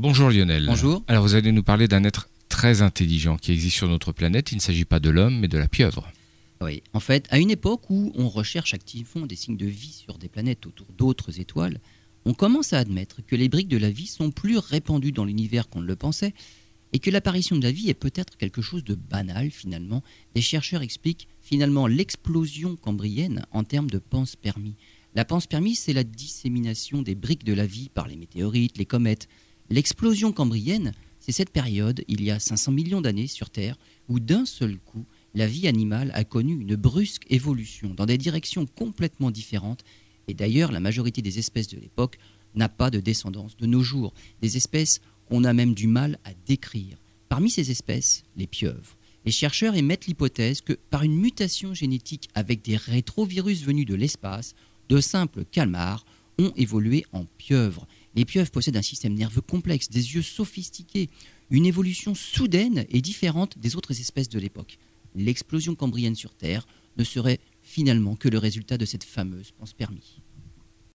Bonjour Lionel. Bonjour. Alors vous allez nous parler d'un être très intelligent qui existe sur notre planète. Il ne s'agit pas de l'homme, mais de la pieuvre. Oui, en fait, à une époque où on recherche activement des signes de vie sur des planètes autour d'autres étoiles, on commence à admettre que les briques de la vie sont plus répandues dans l'univers qu'on ne le pensait, et que l'apparition de la vie est peut-être quelque chose de banal finalement. Des chercheurs expliquent finalement l'explosion cambrienne en termes de panspermie. La panspermie, c'est la dissémination des briques de la vie par les météorites, les comètes. L'explosion cambrienne, c'est cette période, il y a 500 millions d'années sur Terre, où d'un seul coup, la vie animale a connu une brusque évolution dans des directions complètement différentes. Et d'ailleurs, la majorité des espèces de l'époque n'a pas de descendance de nos jours. Des espèces qu'on a même du mal à décrire. Parmi ces espèces, les pieuvres. Les chercheurs émettent l'hypothèse que par une mutation génétique avec des rétrovirus venus de l'espace, de simples calmars ont évolué en pieuvres. Les pieuvres possèdent un système nerveux complexe, des yeux sophistiqués, une évolution soudaine et différente des autres espèces de l'époque. L'explosion cambrienne sur Terre ne serait finalement que le résultat de cette fameuse panspermie.